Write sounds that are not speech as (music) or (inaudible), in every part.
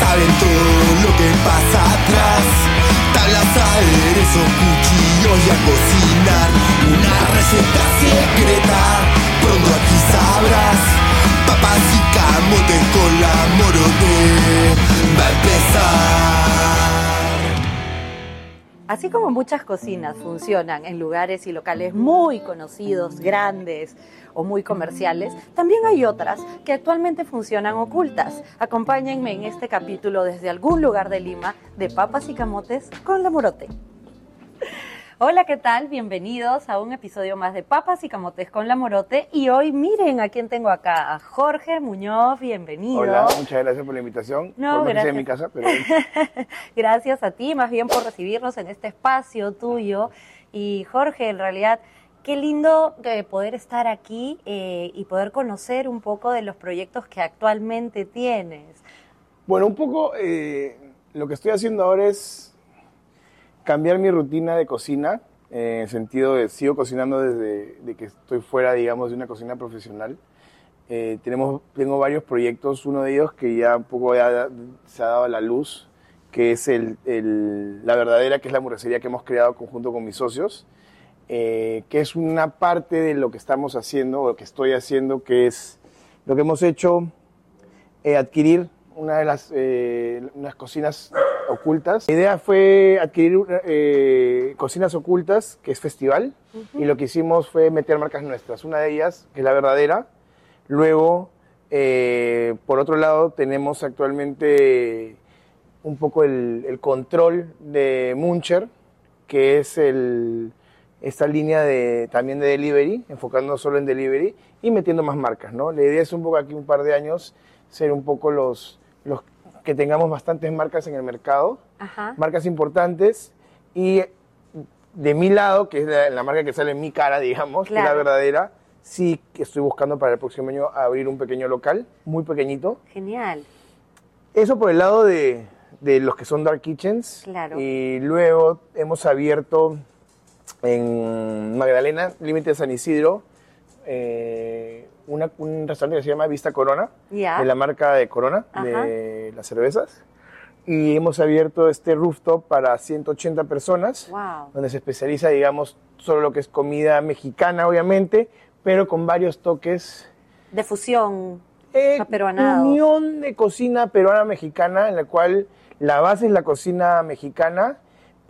Saben todo lo que pasa atrás. Tablas, aderezos, cuchillos y a cocinar. Una receta secreta, pronto aquí sabrás. Papas y camotes con la morote. Va. Así como muchas cocinas funcionan en lugares y locales muy conocidos, grandes o muy comerciales, también hay otras que actualmente funcionan ocultas. Acompáñenme en este capítulo desde algún lugar de Lima de papas y camotes con la morote. Hola, ¿qué tal? Bienvenidos a un episodio más de Papas y Camotes con la Morote. Y hoy miren a quién tengo acá, a Jorge Muñoz, bienvenido. Hola, muchas gracias por la invitación. No, por gracias. en mi casa, pero (laughs) Gracias a ti, más bien por recibirnos en este espacio tuyo. Y Jorge, en realidad, qué lindo eh, poder estar aquí eh, y poder conocer un poco de los proyectos que actualmente tienes. bueno, un poco eh, lo que estoy haciendo ahora es cambiar mi rutina de cocina, eh, en el sentido de sigo cocinando desde de que estoy fuera, digamos, de una cocina profesional. Eh, tenemos, tengo varios proyectos, uno de ellos que ya un poco ya se ha dado a la luz, que es el, el- la verdadera, que es la hamburguesería que hemos creado conjunto con mis socios, eh, que es una parte de lo que estamos haciendo, o lo que estoy haciendo, que es lo que hemos hecho, eh, adquirir una de las eh, unas cocinas ocultas. La idea fue adquirir eh, cocinas ocultas, que es festival, y lo que hicimos fue meter marcas nuestras. Una de ellas, que es la verdadera. Luego, eh, por otro lado, tenemos actualmente un poco el, el control de Muncher, que es el, esta línea de, también de delivery, enfocándonos solo en delivery y metiendo más marcas. ¿no? La idea es un poco aquí un par de años ser un poco los, los que tengamos bastantes marcas en el mercado, Ajá. marcas importantes y de mi lado, que es la, la marca que sale en mi cara, digamos, que es la verdadera, sí que estoy buscando para el próximo año abrir un pequeño local, muy pequeñito, Genial. eso por el lado de, de los que son dark kitchens. Claro. Y luego hemos abierto en Magdalena, límite de San Isidro, eh, una- un restaurante que se llama Vista Corona, Ya. de la marca de Corona, Ajá. de las cervezas. Y hemos abierto este rooftop para 180 personas, Wow. donde se especializa, digamos, solo lo que es comida mexicana, obviamente, pero con varios toques De fusión. eh, unión de cocina peruana-mexicana, en la cual la base es la cocina mexicana,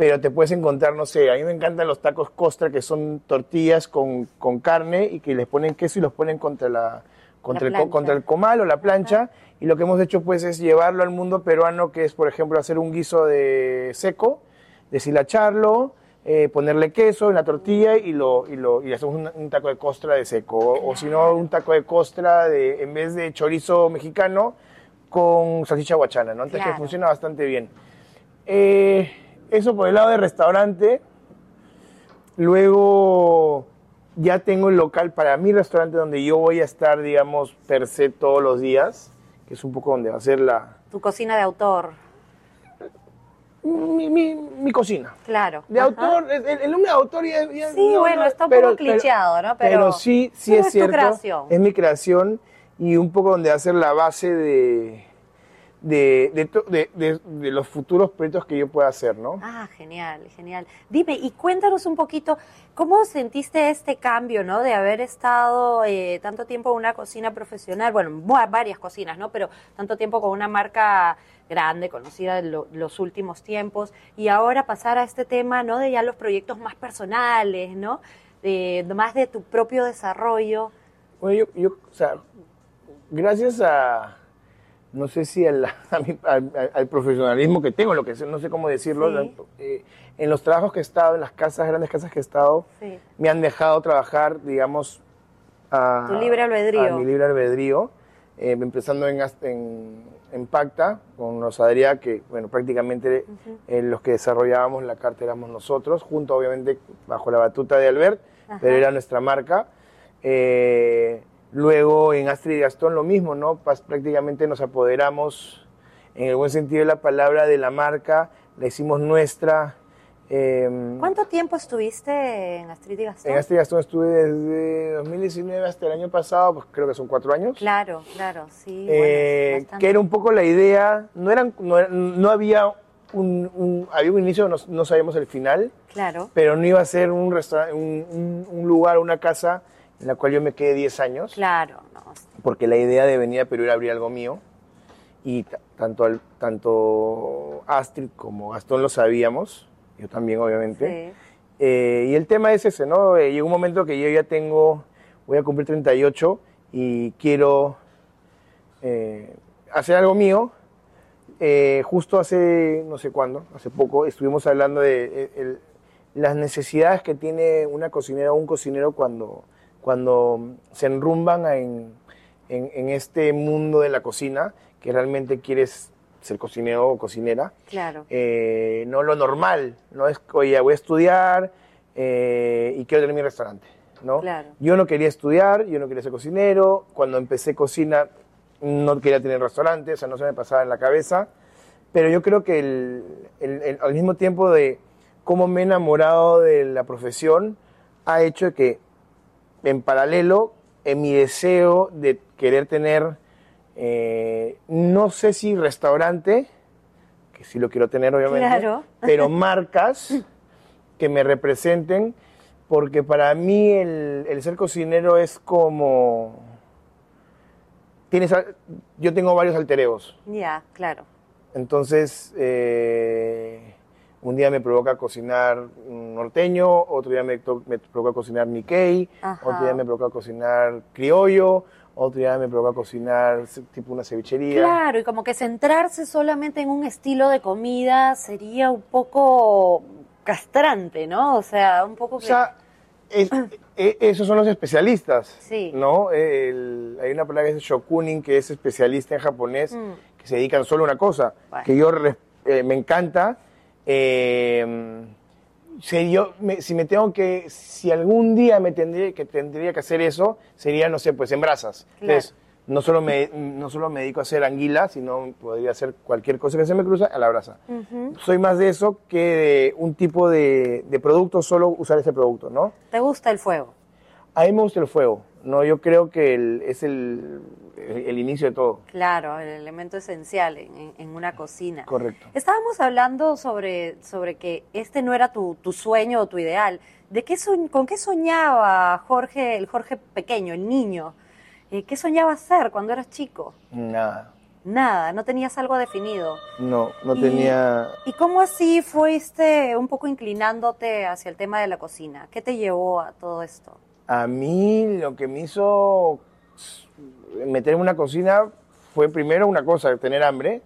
pero te puedes encontrar, no sé, a mí me encantan los tacos costra, que son tortillas con, con carne y que les ponen queso y los ponen contra, la, contra, el, contra el comal o la plancha. Y lo que hemos hecho, pues, es llevarlo al mundo peruano, que es, por ejemplo, hacer un guiso de seco, deshilacharlo, eh, ponerle queso en la tortilla y lo y lo y hacemos un, un taco de costra de seco o, o si no un taco de costra de en vez de chorizo mexicano con salchicha guachana, ¿no? Claro. que funciona bastante bien. Eh, eso por el lado de restaurante. Luego ya tengo el local para mi restaurante donde yo voy a estar, digamos, per se todos los días, que es un poco donde va a ser la Tu cocina de autor. mi, mi- mi cocina. Claro. De Ajá. autor, el, el nombre de autor ya, ya- Sí, bueno, está un poco clicheado, ¿no? Pero- Pero, sí, sí pero (laughs) es es tu cierto. creación. Es mi creación y un poco donde va a ser la base de, de, de, los futuros proyectos que yo pueda hacer, ¿no? Ah, genial, genial. Dime, y cuéntanos un poquito, ¿cómo sentiste este cambio, ¿no? De haber estado eh, tanto tiempo en una cocina profesional, bueno, va- varias cocinas, ¿no? Pero tanto tiempo con una marca grande, conocida en lo- los últimos tiempos, y ahora pasar a este tema, ¿no? De ya los proyectos más personales, ¿no? De, de más de tu propio desarrollo. Bueno, yo, yo, o sea, gracias a, no sé si al, (laughs) mi- al- al- al profesionalismo que tengo, lo que no sé cómo decirlo, Sí. eh, en los trabajos que he estado, en las casas, grandes casas que he estado, Sí. me han dejado trabajar, digamos, a, Tu libre albedrío. a mi libre albedrío, eh, empezando en, en, en Pacta, con Rosadría, que, bueno, prácticamente eh, los que desarrollábamos la carta éramos nosotros, junto, obviamente, bajo la batuta de Albert, Ajá. pero era nuestra marca. Eh, luego en Astrid y Gastón lo mismo, ¿no? Prácticamente nos apoderamos, en el buen sentido de la palabra, de la marca, la hicimos nuestra, Eh, ¿Cuánto tiempo estuviste en Astrid y Gastón? En Astrid y Gastón estuve desde 2019 hasta el año pasado, pues creo que son cuatro años. Claro, claro, sí. Eh, bueno, que era un poco la idea, no, eran, no, no había un, un- había un inicio, no, no sabíamos el final, Claro, pero no iba a ser un, un- un lugar, una casa en la cual yo me quedé 10 años, claro, no. porque la idea de venir a Perú era abrir algo mío, y tanto, al- tanto Astrid como Gastón lo sabíamos, yo también obviamente. Sí. Eh, y el tema es ese, ¿no? Eh, llegó un momento que yo ya tengo, voy a cumplir 38 y quiero eh, hacer algo mío. Justo hace, no sé cuándo, hace poco, estuvimos hablando de el- las necesidades que tiene una cocinera o un cocinero cuando, cuando se enrumban en, en- en este mundo de la cocina, que realmente quieres ser cocinero o cocinera Claro. eh, no lo normal, no es, oye, voy a estudiar eh, y quiero tener mi restaurante, ¿no? Claro. Yo no quería estudiar, yo no quería ser cocinero, cuando empecé cocina no quería tener restaurante, o sea, no se me pasaba en la cabeza, pero yo creo que el- el- el- al mismo tiempo de cómo me he enamorado de la profesión, ha hecho que en paralelo, en mi deseo de querer tener, eh, no sé si restaurante, que sí lo quiero tener obviamente, Claro. (laughs) pero marcas que me representen, porque para mí el, el ser cocinero es como... Tienes, yo tengo varios altereos, Ya, claro. entonces eh, un día me provoca cocinar norteño, otro día me, me provoca cocinar Nikkei, Ajá. otro día me provoca cocinar criollo, otro día me provoca cocinar tipo una cevichería. Claro, y como que centrarse solamente en un estilo de comida sería un poco castrante, ¿no? O sea, un poco O sea, es- e- esos son los especialistas, Sí. ¿no? El- hay una palabra que es shokunin, que es especialista en japonés, Mm. que se dedican solo a una cosa, Bueno. que yo eh, me encanta. Eh, si, yo, me- si me tengo que, si algún día me tendría que, tendría que hacer eso, sería, no sé, pues en brasas. Claro. Entonces, no solo, me, no solo me dedico a hacer anguila, sino podría hacer cualquier cosa que se me cruza a la brasa. Soy más de eso que de un tipo de, de producto, solo usar ese producto, ¿no? ¿Te gusta el fuego? A mí me gusta el fuego, ¿no? Yo creo que el- es el, el- el inicio de todo. Claro, el elemento esencial en, en- una cocina. Correcto. Estábamos hablando sobre, sobre que este no era tu, tu sueño o tu ideal. ¿De qué ¿Con qué soñaba Jorge, el Jorge pequeño, el niño? Eh, ¿Qué soñaba hacer cuando eras chico? Nada. Nada, no tenías algo definido. No, no Y- tenía... ¿Y cómo así fuiste un poco inclinándote hacia el tema de la cocina? ¿Qué te llevó a todo esto? A mí lo que me hizo meterme en una cocina fue primero una cosa, tener hambre.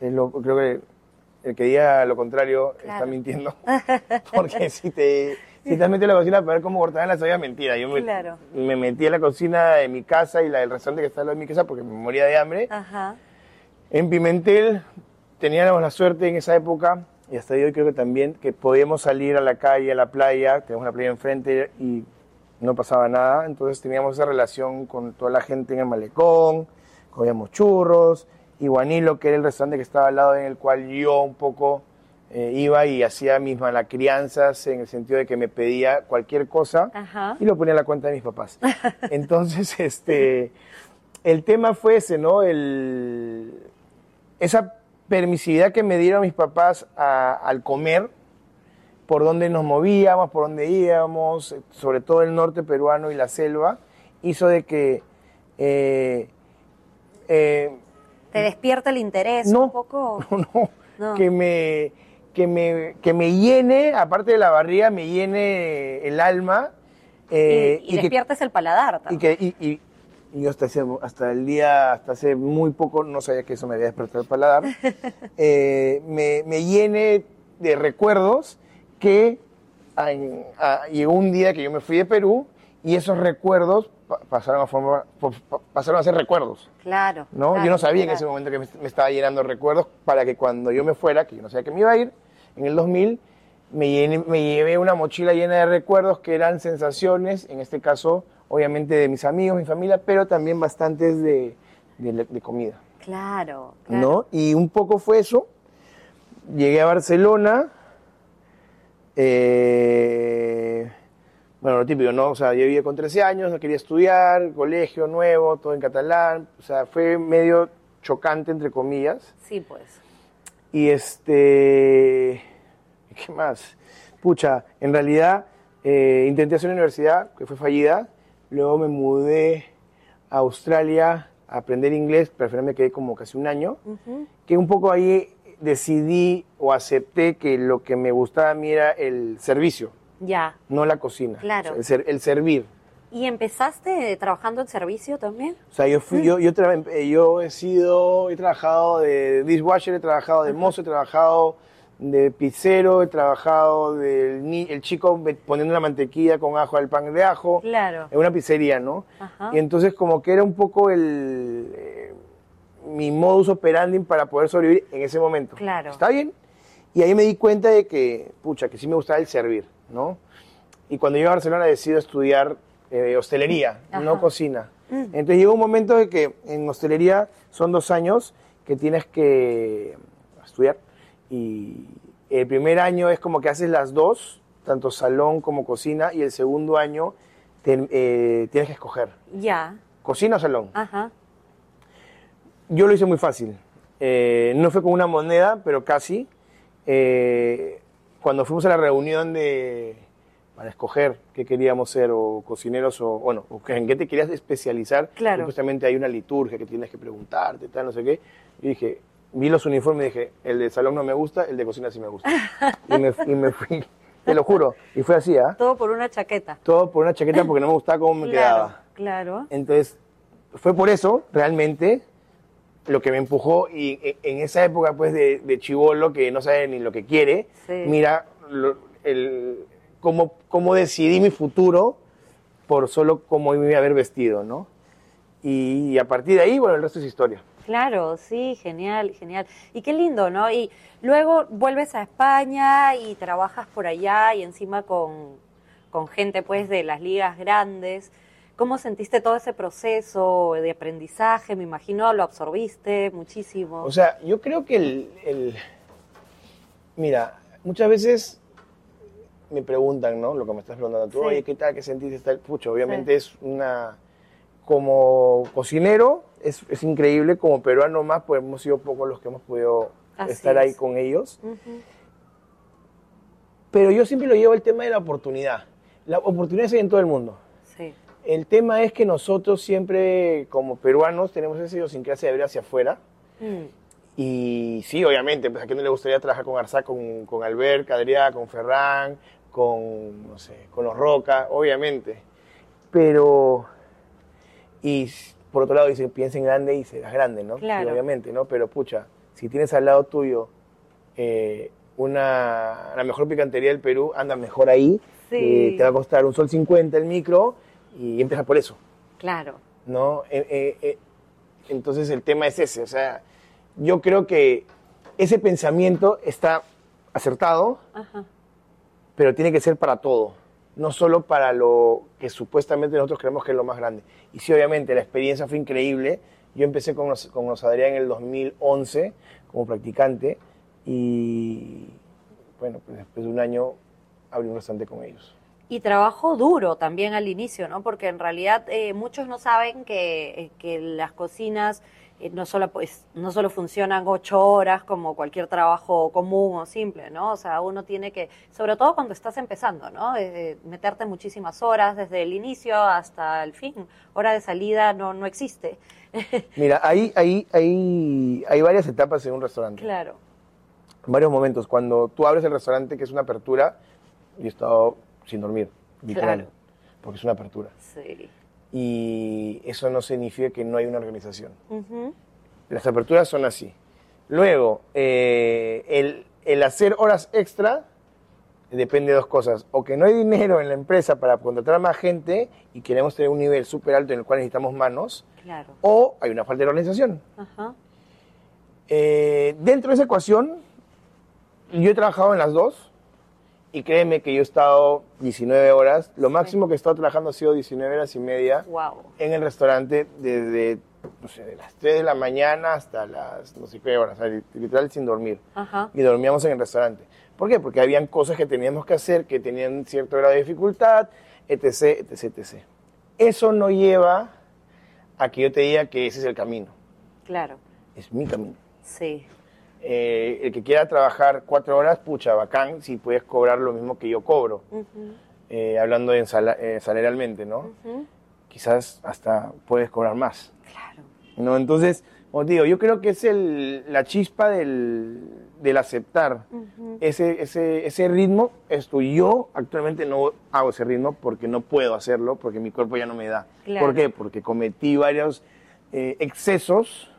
Es lo- creo que el que diga lo contrario está mintiendo. (laughs) Porque si te, si te has metido en la cocina para ver cómo cortaban la cebolla, mentira. Yo me, Claro. me metí en la cocina de mi casa y la del restaurante que está al lado de mi casa porque me moría de hambre. Ajá. En Pimentel teníamos la suerte en esa época, y hasta hoy creo que también, que podíamos salir a la calle, a la playa, tenemos una playa enfrente y no pasaba nada, entonces teníamos esa relación con toda la gente en el malecón, comíamos churros, y Guanilo, que era el restaurante que estaba al lado en el cual yo un poco eh, iba y hacía mis malacrianzas en el sentido de que me pedía cualquier cosa Ajá. y lo ponía a la cuenta de mis papás. (laughs) Entonces, este, el tema fue ese, ¿no? El, esa permisividad que me dieron mis papás a- al comer, por dónde nos movíamos, por dónde íbamos, sobre todo el norte peruano y la selva, hizo de que eh, eh, ¿Te despierta el interés no, un poco? (laughs) no, no, No. que me que me que me llene, aparte de la barriga, me llene el alma eh, y y que- despiertes el paladar y también. que y, y- y yo hasta, hace- hasta el día, hasta hace muy poco, no sabía que eso me había despertado el paladar, (laughs) eh, me, me llene de recuerdos que a- a- llegó un día que yo me fui de Perú y esos recuerdos pa- pasaron a, formar, pa- pasaron a ser recuerdos. Claro. ¿no? claro, yo no sabía en claro. ese momento que me, me estaba llenando recuerdos para que cuando yo me fuera, que yo no sabía que me iba a ir, en el 2000, me, llené- me llevé una mochila llena de recuerdos que eran sensaciones, en este caso, obviamente, de mis amigos, mi familia, pero también bastantes de, de- de comida, Claro, claro. ¿no? Y un poco fue eso. Llegué a Barcelona, Eh, bueno, lo típico, ¿no? O sea, yo vivía con 13 años, no quería estudiar, colegio nuevo, todo en catalán. O sea, fue medio chocante, entre comillas. Sí, pues. Y este. ¿Qué más? Pucha, en realidad eh, intenté hacer una universidad que fue fallida. Luego me mudé a Australia a aprender inglés, pero al final me quedé como casi un año. Ujú. Que un poco ahí decidí o acepté que lo que me gustaba a mí era el servicio, Ya. no la cocina. Claro. O sea, el, ser- el servir. ¿Y empezaste trabajando en servicio también? O sea, yo, fui, yo, yo, eh, yo he sido, he trabajado de dishwasher, he trabajado de mozo, he trabajado de pizzero, he trabajado del ni- el chico poniendo la mantequilla con ajo al pan de ajo, Claro. en una pizzería, ¿no? Ajá. Y entonces como que era un poco el, eh, mi modus operandi para poder sobrevivir en ese momento. Claro. ¿Está bien? Y ahí me di cuenta de que, pucha, que sí me gustaba el servir, ¿no? Y cuando llegué a Barcelona decidí estudiar eh, hostelería, no cocina. Mm. Entonces llegó un momento de que en hostelería son dos años que tienes que estudiar y el primer año es como que haces las dos, tanto salón como cocina, y el segundo año te- eh, tienes que escoger, Ya. cocina o salón. Ajá. Yo lo hice muy fácil. Eh, no fue con una moneda, pero casi. Eh, cuando fuimos a la reunión de para escoger qué queríamos ser, o cocineros, o bueno, en qué te querías especializar, Claro. justamente hay una liturgia que tienes que preguntarte, tal, no sé qué. Y dije, vi los uniformes y dije, el de salón no me gusta, el de cocina sí me gusta. y, me, y me fui, te lo juro, y fue así, ¿ah? Todo por una chaqueta. Todo por una chaqueta porque no me gustaba cómo me claro, quedaba. claro. Entonces, fue por eso, realmente, lo que me empujó. Y e- en esa época, pues, de, de chivolo, que no sabe ni lo que quiere, Sí. mira lo- el, cómo, cómo decidí mi futuro por solo cómo me iba a haber vestido, ¿no? Y, a partir de ahí, bueno, el resto es historia. Claro, sí, genial, genial. Y qué lindo, ¿no? Y luego vuelves a España y trabajas por allá y encima con, con gente pues de las ligas grandes. ¿Cómo sentiste todo ese proceso de aprendizaje? Me imagino lo absorbiste muchísimo. O sea, yo creo que el, el- Mira, muchas veces me preguntan, ¿no? Lo que me estás preguntando tú, Sí. oye, ¿qué tal? ¿Qué sentiste? Tal? Pucho, obviamente es una... Como cocinero es, es increíble, como peruano más, pues hemos sido pocos los que hemos podido Así estar ahí con ellos. Pero yo siempre lo llevo al tema de la oportunidad. La oportunidad hay en todo el mundo. El tema es que nosotros siempre, como peruanos, tenemos esa idiosincrasia de ver hacia afuera. Mm, Y sí, obviamente, pues a quién no le gustaría trabajar con Arzac, con, con Albert, Cadriá, con Ferran, con, no sé, con los Roca, obviamente. Pero, y por otro lado dicen, piensa en grande y serás grande, ¿no? Claro. obviamente, ¿no? Pero pucha, si tienes al lado tuyo eh, una, la mejor picantería del Perú, anda mejor ahí. Sí. eh, te va a costar un sol 50 el micro y empieza por eso. claro. ¿no? Eh, eh, eh, entonces el tema es ese, o sea, yo creo que ese pensamiento está acertado, Ajá. pero tiene que ser para todo, no solo para lo que supuestamente nosotros creemos que es lo más grande. Y sí, obviamente, la experiencia fue increíble. Yo empecé con los, con los Adrián en el 2011 como practicante y, bueno, pues después de un año abrí un restaurante con ellos. Y trabajo duro también al inicio, ¿no? Porque en realidad eh, muchos no saben que, eh, que las cocinas eh, no solo pues no solo funcionan ocho horas como cualquier trabajo común o simple, ¿no? O sea, uno tiene que, sobre todo cuando estás empezando, ¿no? Eh, meterte muchísimas horas desde el inicio hasta el fin. Hora de salida no no existe. (laughs) Mira, hay, hay, hay, hay varias etapas en un restaurante. claro. varios momentos. Cuando tú abres el restaurante, que es una apertura, yo he estado sin dormir, literal, Claro. porque es una apertura. Sí. Y eso no significa que no hay una organización. Las aperturas son así. Luego, eh, el, el hacer horas extra depende de dos cosas. O que no hay dinero en la empresa para contratar a más gente y queremos tener un nivel súper alto en el cual necesitamos manos, Claro. o hay una falta de organización. Ajá. Eh, dentro de esa ecuación, yo he trabajado en las dos y créeme que yo he estado 19 horas. Lo máximo que he estado trabajando ha sido 19 horas y media Wow. en el restaurante desde no sé, de las 3 de la mañana hasta las no sé qué horas, o sea, literal sin dormir. Ajá. Y dormíamos en el restaurante. ¿Por qué? Porque habían cosas que teníamos que hacer que tenían cierto grado de dificultad, etc, etc, etc. Eso no lleva a que yo te diga que ese es el camino. Claro, Es mi camino. sí. Eh, el que quiera trabajar cuatro horas, pucha, bacán, si puedes cobrar lo mismo que yo cobro. Eh, hablando en sala- eh, salarialmente, ¿no? Quizás hasta puedes cobrar más. Claro, ¿no? Entonces, te digo, yo creo que es el, la chispa del, del aceptar ese, ese, ese ritmo. Esto yo actualmente no hago ese ritmo porque no puedo hacerlo, porque mi cuerpo ya no me da. Claro. ¿Por qué? Porque cometí varios excesos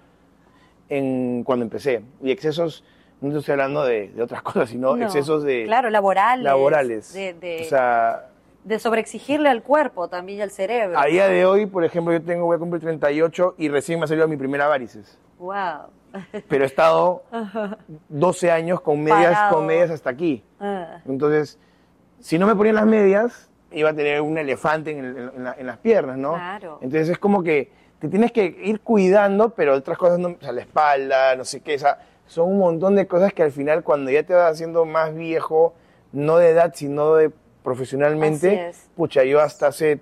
en, cuando empecé. Y excesos, no estoy hablando de, de otras (laughs) cosas, sino No, excesos de Claro, laborales. laborales. De, de, O sea, de sobreexigirle al cuerpo también y al cerebro. a día de hoy, por ejemplo, yo tengo, voy a cumplir 38 y recién me ha salido mi primera varices. Wow. (laughs) pero he estado 12 años con medias, Parado. con medias hasta aquí. Ah, Entonces, si no me ponían las medias, iba a tener un elefante en, el- en la- en las piernas, ¿no? Claro. Entonces es como que te tienes que ir cuidando, pero otras cosas, no, o sea, la espalda, no sé qué, o sea, son un montón de cosas que al final cuando ya te vas haciendo más viejo, no de edad, sino de profesionalmente, pucha, yo hasta hace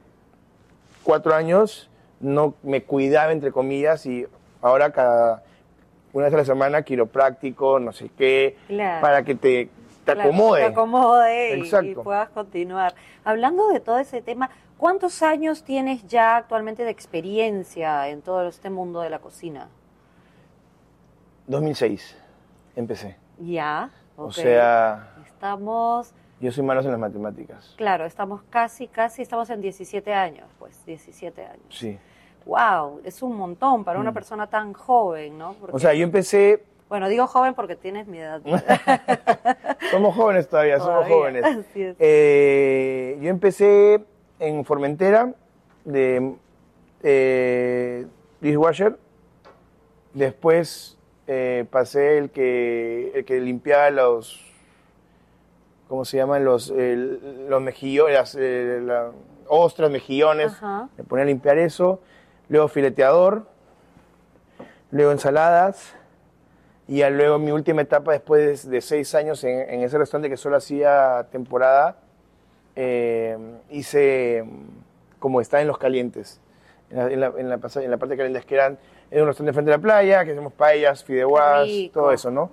cuatro años no me cuidaba, entre comillas, y ahora cada una vez a la semana quiropráctico, no sé qué, Claro. para que te, te claro, acomode. Te acomode y- puedas continuar. Hablando de todo ese tema, ¿cuántos años tienes ya actualmente de experiencia en todo este mundo de la cocina? 2006 empecé. Ya. O sea, Estamos, yo soy malo en las matemáticas. claro, estamos casi, casi, estamos en 17 años, pues, 17 años. Sí. Wow, es un montón para una persona tan joven, ¿no? Porque- Mm. O sea, yo empecé, bueno, digo joven porque tienes mi edad. (laughs) somos jóvenes todavía, somos jóvenes. así es. Eh, yo empecé en Formentera de eh, dishwasher. Después eh, pasé el que, el que limpiaba los, ¿cómo se llaman? Los, el- los mejillones, las, eh, la- ostras, mejillones. Ajá. Me ponía a limpiar eso. Luego fileteador. Luego ensaladas. Y ya luego mi última etapa, después de, de seis años en, en ese restaurante que solo hacía temporada, eh, hice como está en los calientes. En la, en la- en la pasa- en la parte de calientes que eran, era un restaurante frente a la playa, que hacemos paellas, fideuás, todo eso, ¿no?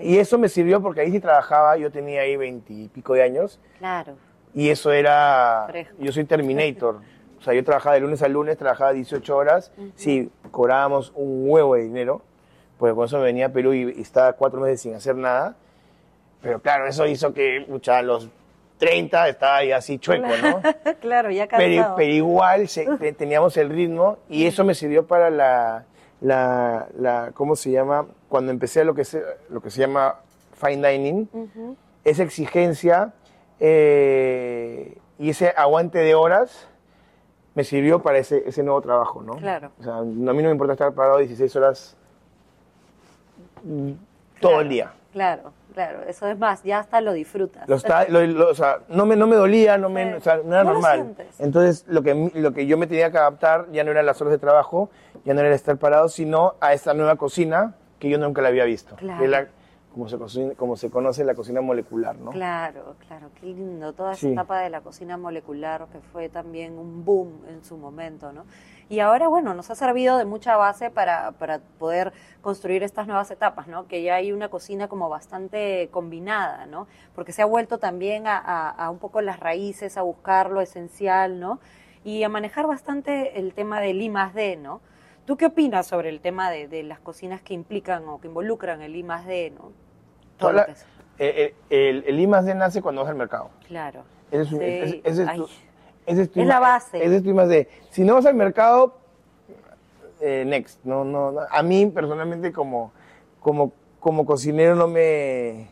Y eso me sirvió porque ahí sí trabajaba, yo tenía ahí veintipico de años, Claro. y eso era, Fresco. yo soy Terminator. (laughs) O sea, yo trabajaba de lunes a lunes, trabajaba 18 horas, sí, cobrábamos un huevo de dinero, porque con eso me venía a Perú y, y estaba cuatro meses sin hacer nada. Pero claro, eso hizo que, mucha, los 30 estaba ahí así chueco, ¿no? (laughs) claro, ya cansado. pero igual se- (laughs) teníamos el ritmo y eso me sirvió para la, la, la- ¿cómo se llama? Cuando empecé lo que se, lo que se llama fine dining, esa exigencia eh, y ese aguante de horas me sirvió para ese, ese nuevo trabajo, ¿no? Claro. O sea, a mí no me importa estar parado 16 horas mm, todo el día. Claro, claro. Eso es más, ya hasta lo disfrutas. Lo está- lo- lo- o sea, no me, no me dolía, no, me, Sí. o sea, no era No normal. Entonces, lo que, lo que yo me tenía que adaptar ya no eran las horas de trabajo, ya no era estar parado, sino a esta nueva cocina que yo nunca la había visto. Claro. La- como, se, cocina- como se conoce la cocina molecular, ¿no? Claro, claro, qué lindo. Toda esa Sí. etapa de la cocina molecular que fue también un boom en su momento, ¿no? Y ahora, bueno, nos ha servido de mucha base para, para poder construir estas nuevas etapas, ¿no? Que ya hay una cocina como bastante combinada, ¿no? Porque se ha vuelto también a, a- a un poco las raíces, a buscar lo esencial, ¿no? Y a manejar bastante el tema del I más D, ¿no? ¿Tú qué opinas sobre el tema de, de las cocinas que implican o que involucran el I más D, ¿no? Todo lo que es- eh, eh, el, el I más D nace cuando vas al mercado. Claro. Ese es, Sí, ese- ese es ay. tu, ese es tu Es I la base. Ese es tu más D. Si no vas al mercado, eh, next. No, no, no. A mí, personalmente, como, como, como cocinero, no me,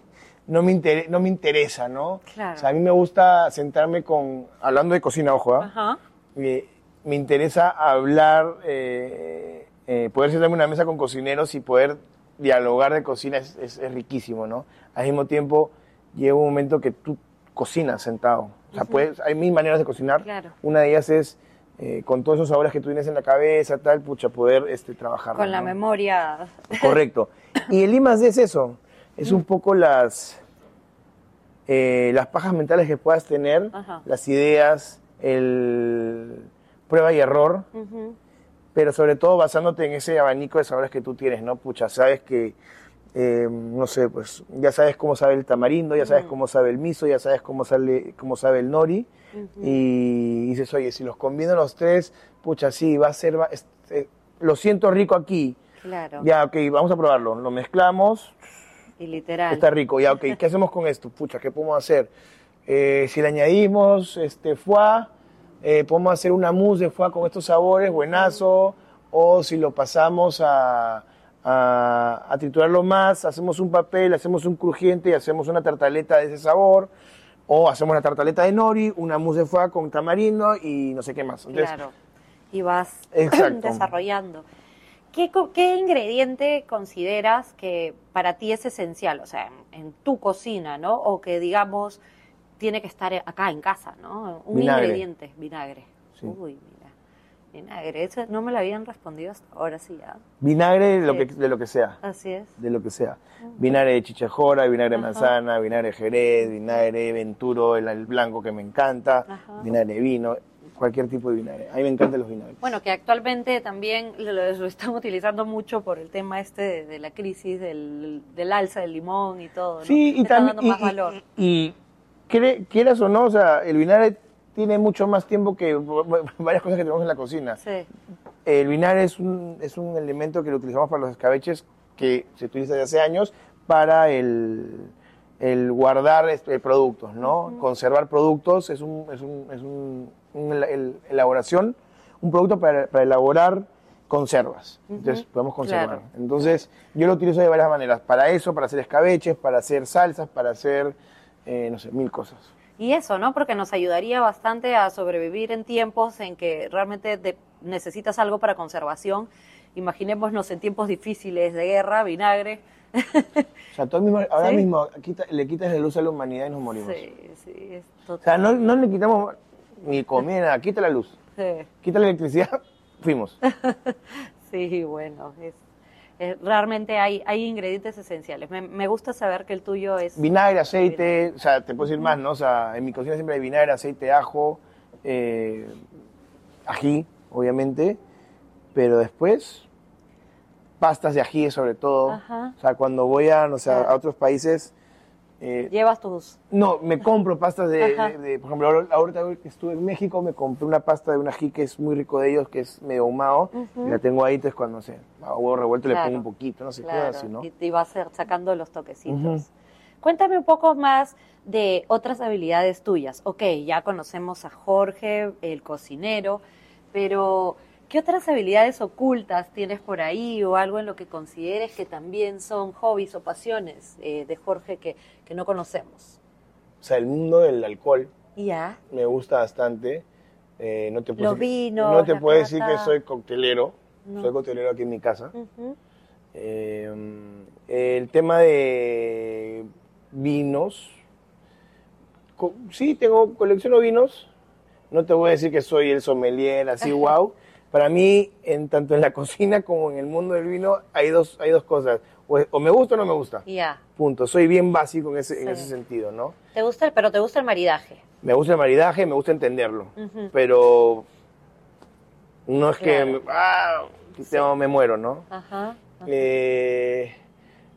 no, me inter- no me interesa, ¿no? Claro. O sea, a mí me gusta sentarme con... Hablando de cocina, ojo, ¿ah? Ajá. Eh, me interesa hablar, eh, eh, poder sentarme en una mesa con cocineros y poder dialogar de cocina es, es- es riquísimo, ¿no? Al mismo tiempo, llega un momento que tú cocinas sentado. O sea, puedes, hay mil maneras de cocinar. Claro. Una de ellas es, eh, con todos esos sabores que tú tienes en la cabeza, tal, pucha, poder este, trabajar. Con la memoria. Correcto. (laughs) Y el I más D es eso. Es un poco las, eh, las pajas mentales que puedas tener, Ajá. las ideas, el prueba y error, pero sobre todo basándote en ese abanico de sabores que tú tienes, ¿no? Pucha, sabes que, eh, no sé, pues ya sabes cómo sabe el tamarindo, ya sabes cómo sabe el miso, ya sabes cómo, sale, cómo sabe el nori, y dices, oye, si los combino los tres, pucha, sí, va a ser, va- es- eh, lo siento rico aquí, Claro. ya, ok, vamos a probarlo, lo mezclamos, Y literal. Está rico, ya, ok. ¿Qué hacemos con esto? Pucha, ¿qué podemos hacer? Eh, si le añadimos este foie, eh, podemos hacer una mousse de foie con estos sabores, buenazo. O si lo pasamos a, a, a triturarlo más, hacemos un papel, hacemos un crujiente y hacemos una tartaleta de ese sabor. O hacemos una tartaleta de nori, una mousse de foie con tamarindo y no sé qué más. Entonces, Claro. Y vas (clears throat) Exacto. desarrollando. ¿Qué, ¿Qué ingrediente consideras que para ti es esencial? O sea, en, en tu cocina, ¿no? O que digamos tiene que estar acá en casa, ¿no? Un Vinagre. ingrediente, vinagre. Sí. Uy. Vinagre. Eso no me lo habían respondido hasta ahora sí, ¿ah? vinagre de lo, Sí. que, de lo que sea. Así es. de lo que sea. Vinagre de chichajora, vinagre de Ajá. manzana, vinagre de jerez, vinagre de venturo, el, el blanco que me encanta, Ajá. vinagre de vino, cualquier tipo de vinagre. A mí me encantan los vinagres. Bueno, que actualmente también lo, lo están utilizando mucho por el tema este de, de la crisis del, del alza del limón y todo, ¿no? sí, y también... dando Y, más valor. y- y quieras o no, o sea, el vinagre tiene mucho más tiempo que (laughs) varias cosas que tenemos en la cocina. Sí. El vinagre es un, es un elemento que lo utilizamos para los escabeches que se utiliza desde hace años para el, el guardar este, productos, ¿no? Conservar productos es un, es un, es un- un el- elaboración, un producto para, para elaborar conservas. Entonces podemos conservar. claro. Entonces yo lo utilizo de varias maneras. Para eso, para hacer escabeches, para hacer salsas, para hacer, eh, no sé, mil cosas. Y eso, ¿no? Porque nos ayudaría bastante a sobrevivir en tiempos en que realmente de- necesitas algo para conservación. Imaginémonos en tiempos difíciles de guerra, vinagre. O sea, tú mismo- ahora (laughs) Sí. mismo quita- le quitas la luz a la humanidad y nos morimos. Sí, sí, es O sea, no, no le quitamos ni comida, quita la luz, (laughs) Sí, quita la electricidad, (laughs) fuimos. sí, bueno, es, es- realmente hay, hay ingredientes esenciales. Me, me gusta saber que el tuyo es... Vinagre, aceite, o sea, te puedo decir más, ¿no? O sea, en mi cocina siempre hay vinagre, aceite, ajo, eh, ají, obviamente, pero después pastas de ají sobre todo. Ajá. O sea, cuando voy a, no sé, a otros países, eh, Llevas tus... no, me compro pastas de, Ajá. de- de- por ejemplo, ahorita que estuve en México, me compré una pasta de un ají que es muy rico de ellos, que es medio ahumado, y la tengo ahí, entonces cuando, no sé, a huevo revuelto le Claro. pongo un poquito, no sé, Claro, cosas así, ¿no? y, y vas a- sacando los toquecitos. Cuéntame un poco más de otras habilidades tuyas. Ok, ya conocemos a Jorge, el cocinero, pero ¿qué otras habilidades ocultas tienes por ahí o algo en lo que consideres que también son hobbies o pasiones eh, de Jorge que, que no conocemos? O sea, el mundo del alcohol Ya. me gusta bastante. Eh, no te puedo Los decir- vinos, No te puedo decir que soy coctelero. No. Soy coctelero aquí en mi casa. Eh, el tema de vinos. co- sí, tengo, colecciono vinos. No te voy a decir que soy el sommelier así, (laughs) wow. Para mí, en, tanto en la (laughs) cocina como en el mundo del vino, hay dos, hay dos cosas. O, o me gusta o no me gusta. Ya. Punto. Soy bien básico en ese, en ese sentido, ¿no? ¿Te gusta el, pero te gusta el maridaje? Me gusta el maridaje, me gusta entenderlo. Pero no es que Claro. ah, me muero, ¿no? Ajá. Eh,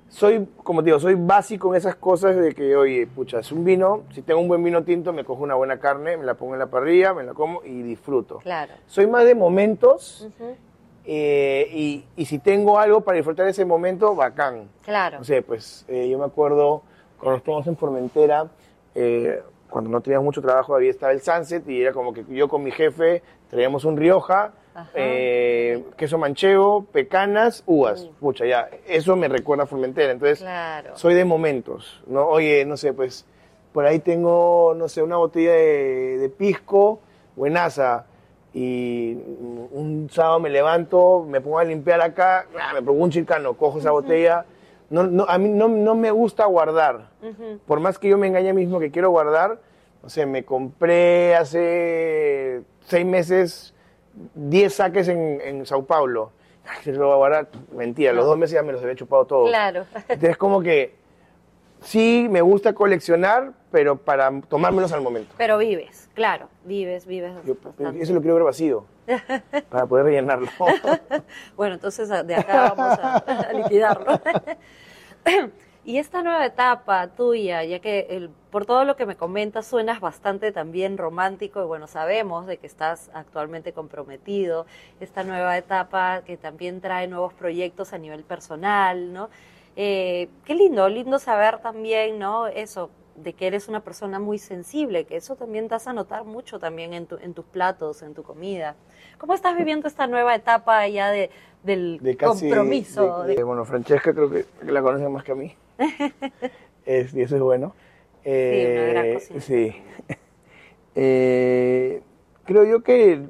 soy, como te digo, soy básico en esas cosas de que, oye, pucha, es un vino, si tengo un buen vino tinto, me cojo una buena carne, me la pongo en la parrilla, me la como y disfruto. Claro. Soy más de momentos. Eh, y, y si tengo algo para disfrutar ese momento, bacán. Claro. No sé, pues eh, yo me acuerdo cuando estuvimos en Formentera, eh, cuando no teníamos mucho trabajo, había estaba el Sunset y era como que yo con mi jefe traíamos un Rioja, queso manchego, pecanas, uvas. Uh. Pucha, ya, eso me recuerda a Formentera. Entonces, Claro. soy de momentos, ¿no? Oye, no sé, pues por ahí tengo, no sé, una botella de, de pisco, buenaza. Y un sábado me levanto, me pongo a limpiar acá, ah, me pongo un chilcano, cojo esa botella. No, no, a mí no, no me gusta guardar. Ujú. Por más que yo me engañe mismo que quiero guardar, no sé, me compré hace seis meses 10 saques en, en Sao Paulo. Ay, se lo voy a guardar. Mentira, los dos meses ya me los había chupado todos. Claro. Entonces, como que Sí, me gusta coleccionar, pero para tomármelos al momento. Pero vives, claro, vives, vives. Yo, eso lo quiero ver vacío, (laughs) para poder rellenarlo. (laughs) Bueno, entonces de acá vamos a, (laughs) a liquidarlo. y esta nueva etapa tuya, ya que el, por todo lo que me comentas suenas bastante también romántico y bueno, sabemos de que estás actualmente comprometido, esta nueva etapa que también trae nuevos proyectos a nivel personal, ¿no? Eh, qué lindo, lindo saber también, ¿no? Eso, de que eres una persona muy sensible, que eso también te hace notar mucho también en, tu, en tus platos, en tu comida. ¿Cómo estás viviendo esta nueva etapa ya de, del De casi- compromiso? de- de- bueno, Francesca creo que, la conocen más que a mí. (laughs) Es- y eso es bueno. una gran Eh, cocina. Sí. (laughs) Eh, creo yo que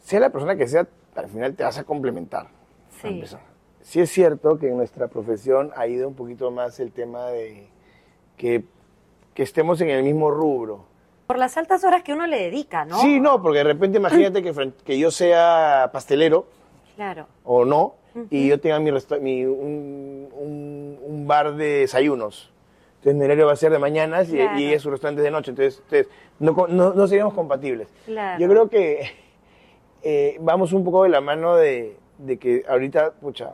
sea la persona que sea, al final te vas a complementar. Sí. Sí es cierto que en nuestra profesión ha ido un poquito más el tema de que, que estemos en el mismo rubro. Por las altas horas que uno le dedica, ¿no? Sí, no, porque de repente imagínate que, yo sea pastelero Claro. o no, y yo tenga mi, mi- un, un- un bar de desayunos. Entonces mi horario va a ser de mañanas y, Claro. y es su restaurante de noche. Entonces, entonces, no, no, no seríamos compatibles. Claro. Yo creo que eh, vamos un poco de la mano de, de que ahorita, pucha,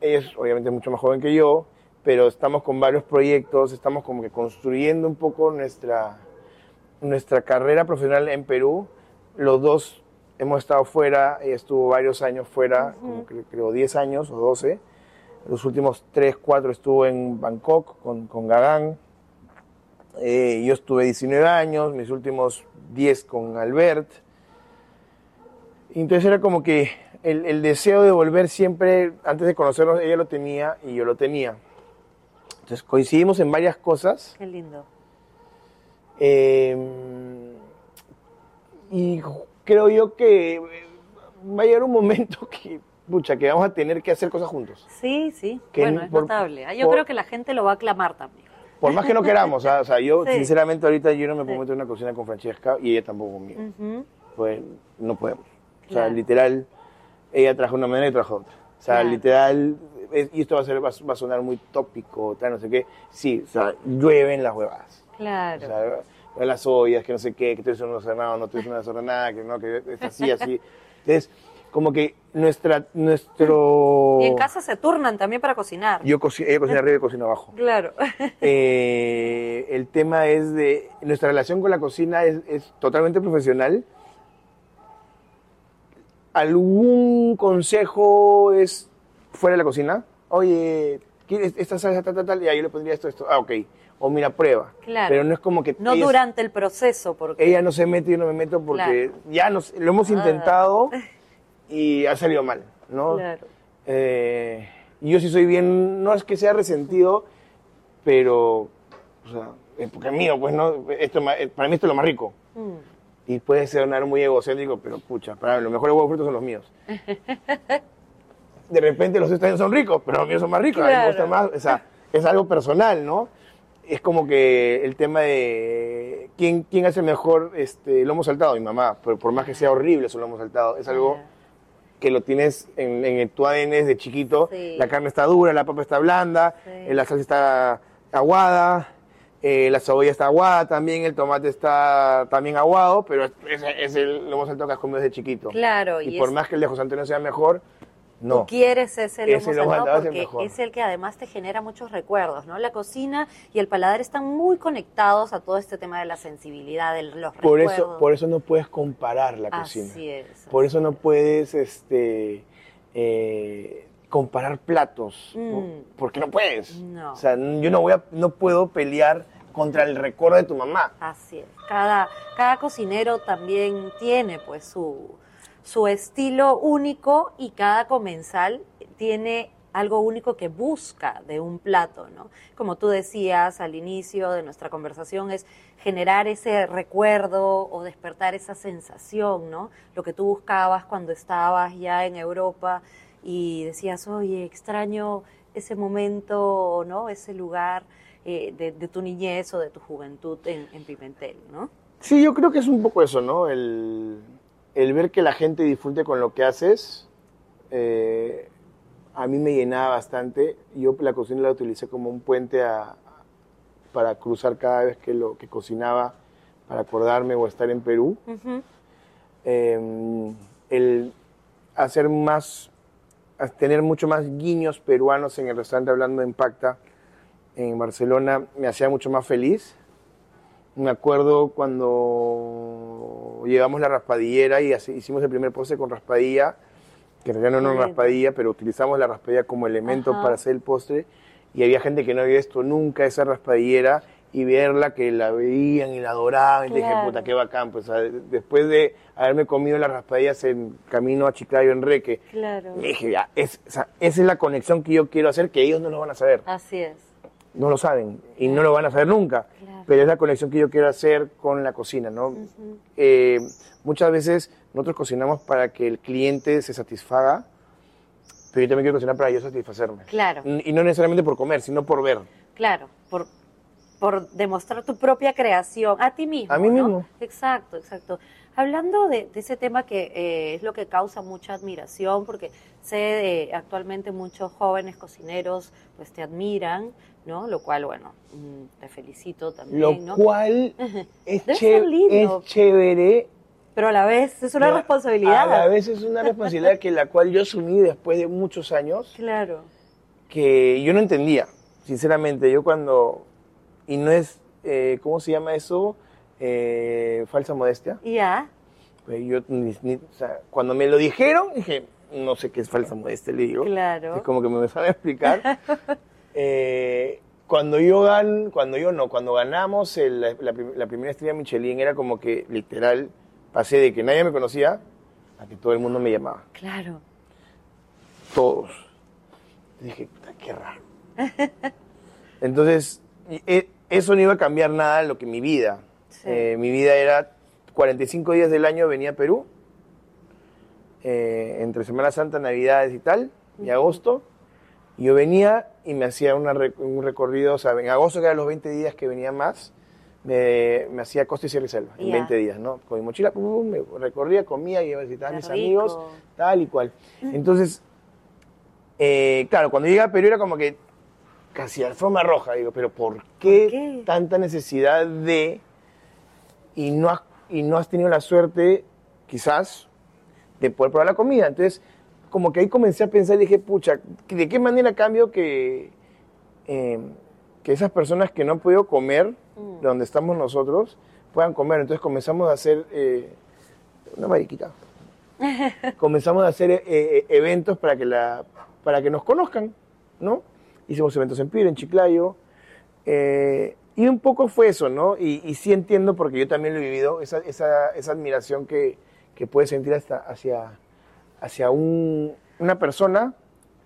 ella es obviamente mucho más joven que yo, pero estamos con varios proyectos, estamos como que construyendo un poco nuestra, nuestra carrera profesional en Perú. Los dos hemos estado fuera, ella estuvo varios años fuera, como que- creo 10 años o 12. Los últimos 3, 4 estuvo en Bangkok con, con Gagán. Eh, yo estuve 19 años, mis últimos 10 con Albert. Entonces era como que el, el deseo de volver siempre, antes de conocernos, ella lo tenía y yo lo tenía. Entonces coincidimos en varias cosas. Qué lindo. eh, y creo yo que va a llegar un momento (laughs) que, pucha, que vamos a tener que hacer cosas juntos. Sí, sí. Que bueno, es por- notable. Ah, Yo por- creo que la gente lo va a aclamar también. Por más que no queramos, ¿ah? o sea, yo (laughs) Sí. sinceramente ahorita yo no me puedo Sí. meter en una cocina con Francesca y ella tampoco conmigo. Ujú. Pues no podemos. O sea, Claro. literal, ella trajo una manera y trajo otra. O sea, literal, es- y esto va a, ser, va, a- va a sonar muy tópico, tal, no sé qué. Sí, o sea, llueven las huevadas. O Claro. sea, las ollas, que no sé qué, que tú eres un desordenado, no tú eres una desordenada, que no, que es así, (laughs) así. Entonces, como que nuestra, nuestro... Y en casa se turnan también para cocinar. Yo cocino, ella cocina arriba y yo cocino abajo. Claro. (laughs) Eh, el tema es de. Nuestra relación con la cocina es, es totalmente profesional. ¿Algún consejo es fuera de la cocina? Oye, ¿quieres esta salsa tal, tal, tal? Y ahí yo le pondría esto, esto. Ah, ok. O mira, prueba. Claro. Pero no es como que. No ella, durante el proceso, porque ella no se mete y yo no me meto porque ya nos, lo hemos Ah. intentado (laughs) y ha salido mal, ¿no? Claro. Eh, yo sí soy bien, no es que sea resentido, pero, o sea, porque es mío, pues no, esto, eh, para mí esto es lo más rico. Mm. Y puede sonar muy egocéntrico, pero pucha, para los mejores huevos fritos son los míos. (laughs) De repente los extraños son ricos, pero los míos son más ricos, a mí me Claro. gusta más, o sea, es algo personal, ¿no? Es como que el tema de quién, quién hace mejor este, lomo saltado, mi mamá, por, por más que sea horrible su lomo saltado, es algo que lo tienes en, en tu ADN desde chiquito. Sí. La carne está dura, la papa está blanda, Sí. la salsa está aguada, eh, la cebolla está aguada también, el tomate está también aguado, pero es, es- es el lomo saltado que has comido desde chiquito. Claro, Y, y por es- más que el de José Antonio sea mejor, no. Tú quieres ese lomo Ese lomo saltado saltado es el porque es el que además te genera muchos recuerdos, ¿no? La cocina y el paladar están muy conectados a todo este tema de la sensibilidad, de los Por recuerdos. eso, por eso no puedes comparar la cocina. Así es. Por eso no puedes este, eh, comparar platos, Mm. por- porque no puedes. No. O sea, yo no, voy a, no puedo pelear contra el recuerdo de tu mamá. Así es. Cada, cada cocinero también tiene pues su, su estilo único y cada comensal tiene algo único que busca de un plato, ¿no? Como tú decías al inicio de nuestra conversación, es generar ese recuerdo o despertar esa sensación, ¿no? Lo que tú buscabas cuando estabas ya en Europa y decías, oye, extraño ese momento, ¿no? Ese lugar eh, de, de tu niñez o de tu juventud en, en Pimentel, ¿no? Sí, yo creo que es un poco eso, ¿no? El, el ver que la gente disfrute con lo que haces. eh, a mí me llenaba bastante. Yo la cocina la utilicé como un puente a- para cruzar cada vez que lo que cocinaba, para acordarme o estar en Perú. Eh, el hacer más, a tener mucho más guiños peruanos en el restaurante hablando en Pacta en Barcelona me hacía mucho más feliz. Me acuerdo cuando llevamos la raspadillera y así- hicimos el primer postre con raspadilla, que en realidad no era una raspadilla, pero utilizamos la raspadilla como elemento Ajá. para hacer el postre. Y había gente que no había visto nunca esa raspadillera y verla que la veían y la adoraban. Y dije, Claro. puta, qué bacán. Pues, después de haberme comido las raspadillas en camino a Chiclayo, Enrique, Claro. dije, ya, es, o sea, esa es la conexión que yo quiero hacer, que ellos no lo van a saber Así es. no lo saben y no lo van a saber nunca. Claro. Pero es la conexión que yo quiero hacer con la cocina, ¿no? Eh, muchas veces nosotros cocinamos para que el cliente se satisfaga, pero yo también quiero cocinar para yo satisfacerme. Claro. Y no necesariamente por comer, sino por ver. Claro, por, por demostrar tu propia creación a ti mismo. A mí ¿no? mismo. Exacto, exacto. Hablando de, de ese tema que eh, es lo que causa mucha admiración, porque sé de actualmente muchos jóvenes cocineros pues te admiran, ¿no? Lo cual, bueno, mm, te felicito también, Lo ¿no? cual (laughs) es, Debe ché- ser lindo. es chévere. Pero a la vez es una responsabilidad. A la vez es una responsabilidad que la cual yo asumí después de muchos años. Claro. que yo no entendía, sinceramente. Yo cuando. Y no es. eh, ¿Cómo se llama eso? Eh, falsa modestia. Ya, Pues yo, ni- ni- o sea, cuando me lo dijeron, dije, no sé qué es falsa modestia, le digo. claro. Es como que me sabe explicar. (laughs) Eh, cuando yo gan, cuando yo no, cuando ganamos el- la, la prim- la primera estrella Michelin, era como que literal pasé de que nadie me conocía a que todo el mundo me llamaba. Claro. todos. Dije, "Puta, qué raro. (laughs) Entonces, y- e- eso no iba a cambiar nada en lo que mi vida. Sí. Eh, mi vida era 45 días del año venía a Perú, eh, entre Semana Santa, Navidades y tal, y agosto. Yo venía y me hacía una un recorrido, o sea, en agosto, que eran los 20 días que venía más, me, me hacía Costa y Sierra y Selva, en Ya. 20 días, ¿no? Con mi mochila, pum, pum, me recorría, comía, iba a visitar a mis rico. amigos, tal y cual. Entonces, eh, claro, cuando llegué a Perú era como que casi alfombra roja, digo, pero ¿por qué, ¿Por qué? tanta necesidad de y no has, y no has tenido la suerte, quizás, de poder probar la comida? Entonces, como que ahí comencé a pensar y dije, pucha, ¿de qué manera cambio que, eh, que esas personas que no han podido comer Mm. donde estamos nosotros puedan comer? Entonces comenzamos a hacer eh, una mariquita (laughs) comenzamos a hacer eh, eh, eventos para que, la, para que nos conozcan, ¿no? Hicimos eventos en Pira, en Chiclayo, eh, y un poco fue eso, ¿no? Y, y sí entiendo, porque yo también lo he vivido, esa, esa, esa admiración que, que puedes sentir hasta hacia, hacia un- una persona,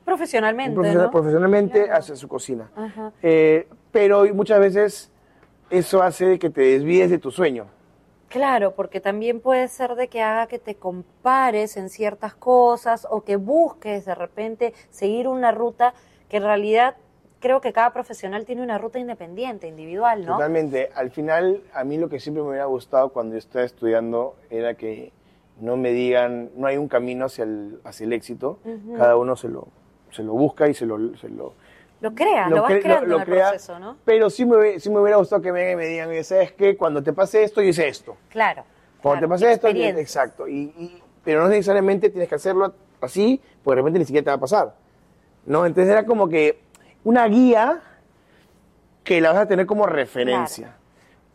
Profesionalmente, un profesional- ¿no? profesionalmente, Claro. hacia su cocina. Ajá. Eh, pero muchas veces eso hace que te desvíes de tu sueño. Claro, porque también puede ser de que haga que te compares en ciertas cosas o que busques de repente seguir una ruta que en realidad creo que cada profesional tiene una ruta independiente, individual, ¿no? Totalmente. Al final, a mí lo que siempre me hubiera gustado cuando yo estaba estudiando era que no me digan, no hay un camino hacia el, hacia el éxito, cada uno se lo, se lo busca y se lo... Se lo Lo creas, lo, lo vas cre- creando lo en el crea, proceso, ¿no? Pero sí me, sí me hubiera gustado que me vengan y me digan, oye, ¿sabes qué? Cuando te pase esto, yo hice esto. Claro. Cuando claro, te pase esto, exacto. Y, y- pero no necesariamente tienes que hacerlo así, porque de repente ni siquiera te va a pasar. ¿No? Entonces era como que una guía que la vas a tener como referencia.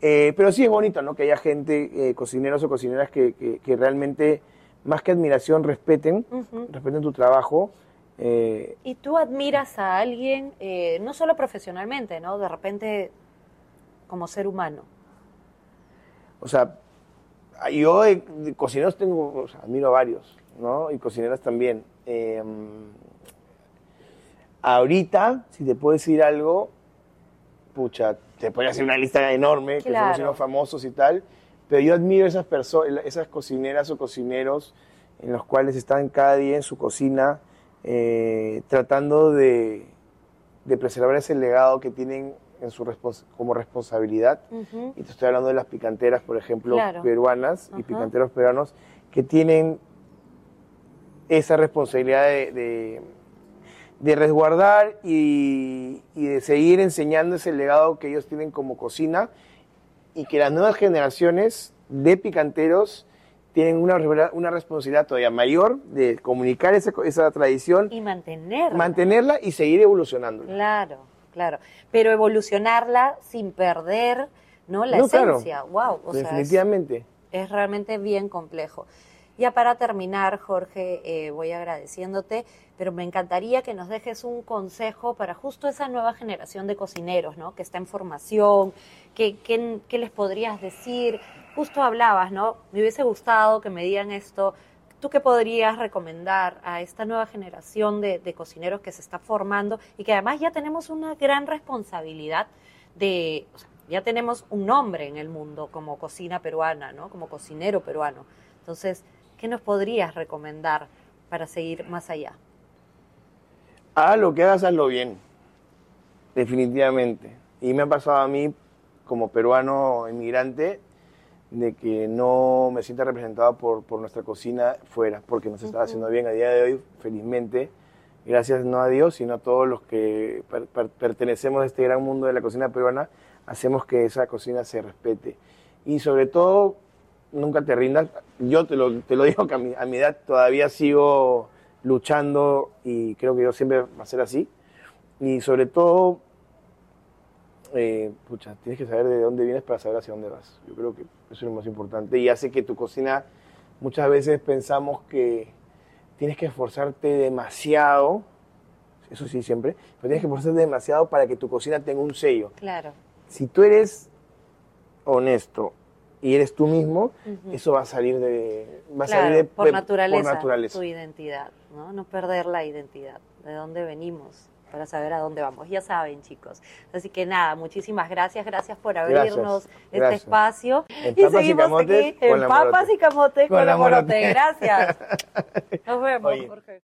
Eh, pero sí es bonito, ¿no? Que haya gente, eh, cocineros o cocineras que, que- que realmente, más que admiración, respeten, respeten tu trabajo. eh, Y tú admiras a alguien, no solo profesionalmente, ¿no? De repente como ser humano. O sea, yo de cocineros tengo, o sea, admiro a varios, ¿no? Y cocineras también. Ahorita, si te puedo decir algo, pucha, te podría hacer una lista enorme, que son cocineros famosos y tal, pero yo admiro esas personas, esas cocineras o cocineros en los cuales están cada día en su cocina eh, tratando de, de preservar ese legado que tienen en su respons- como responsabilidad. Y te estoy hablando de las picanteras, por ejemplo, Claro. peruanas y picanteros peruanos que tienen esa responsabilidad de, de- de resguardar y, y de seguir enseñando ese legado que ellos tienen como cocina y que las nuevas generaciones de picanteros tienen una, una responsabilidad todavía mayor de comunicar esa, esa tradición. Y mantenerla. Mantenerla y seguir evolucionando. Claro, claro. Pero evolucionarla sin perder ¿no? la esencia. Wow. definitivamente. es, realmente bien complejo. Ya para terminar, Jorge, eh, voy agradeciéndote, pero me encantaría que nos dejes un consejo para justo esa nueva generación de cocineros, ¿no? Que está en formación, ¿qué, les podrías decir? justo hablabas, ¿no? Me hubiese gustado que me digan esto. ¿Tú qué podrías recomendar a esta nueva generación de, cocineros que se está formando y que además ya tenemos una gran responsabilidad de, ya tenemos un nombre en el mundo como cocina peruana, ¿no? Como cocinero peruano. Entonces, ¿qué nos podrías recomendar para seguir más allá? Haz lo que hagas, hazlo bien. Definitivamente. Y me ha pasado a mí como peruano inmigrante de que no me sienta representado por, por nuestra cocina fuera, porque nos está haciendo bien a día de hoy, felizmente, gracias no a Dios, sino a todos los que pertenecemos a este gran mundo de la cocina peruana, hacemos que esa cocina se respete. Y sobre todo, nunca te rindas. Yo te lo, te lo (laughs) digo que a mi, a mi edad todavía sigo luchando y creo que yo siempre va a ser así. Y sobre todo, eh, pucha, tienes que saber de dónde vienes para saber hacia dónde vas. Yo creo que eso es lo más importante y hace que tu cocina, muchas veces pensamos que tienes que esforzarte demasiado, eso sí siempre, pero tienes que esforzarte demasiado para que tu cocina tenga un sello. Claro. Si tú eres honesto y eres tú mismo, eso va a salir de, va a salir de, por, naturaleza, por naturaleza, tu identidad, ¿no? No perder la identidad, de dónde venimos para saber a dónde vamos. Ya saben, chicos. Así que nada, muchísimas gracias, gracias por abrirnos este espacio. y seguimos aquí en Papas y Camote con, la Morote. Gracias. (laughs) Nos vemos, Jorge.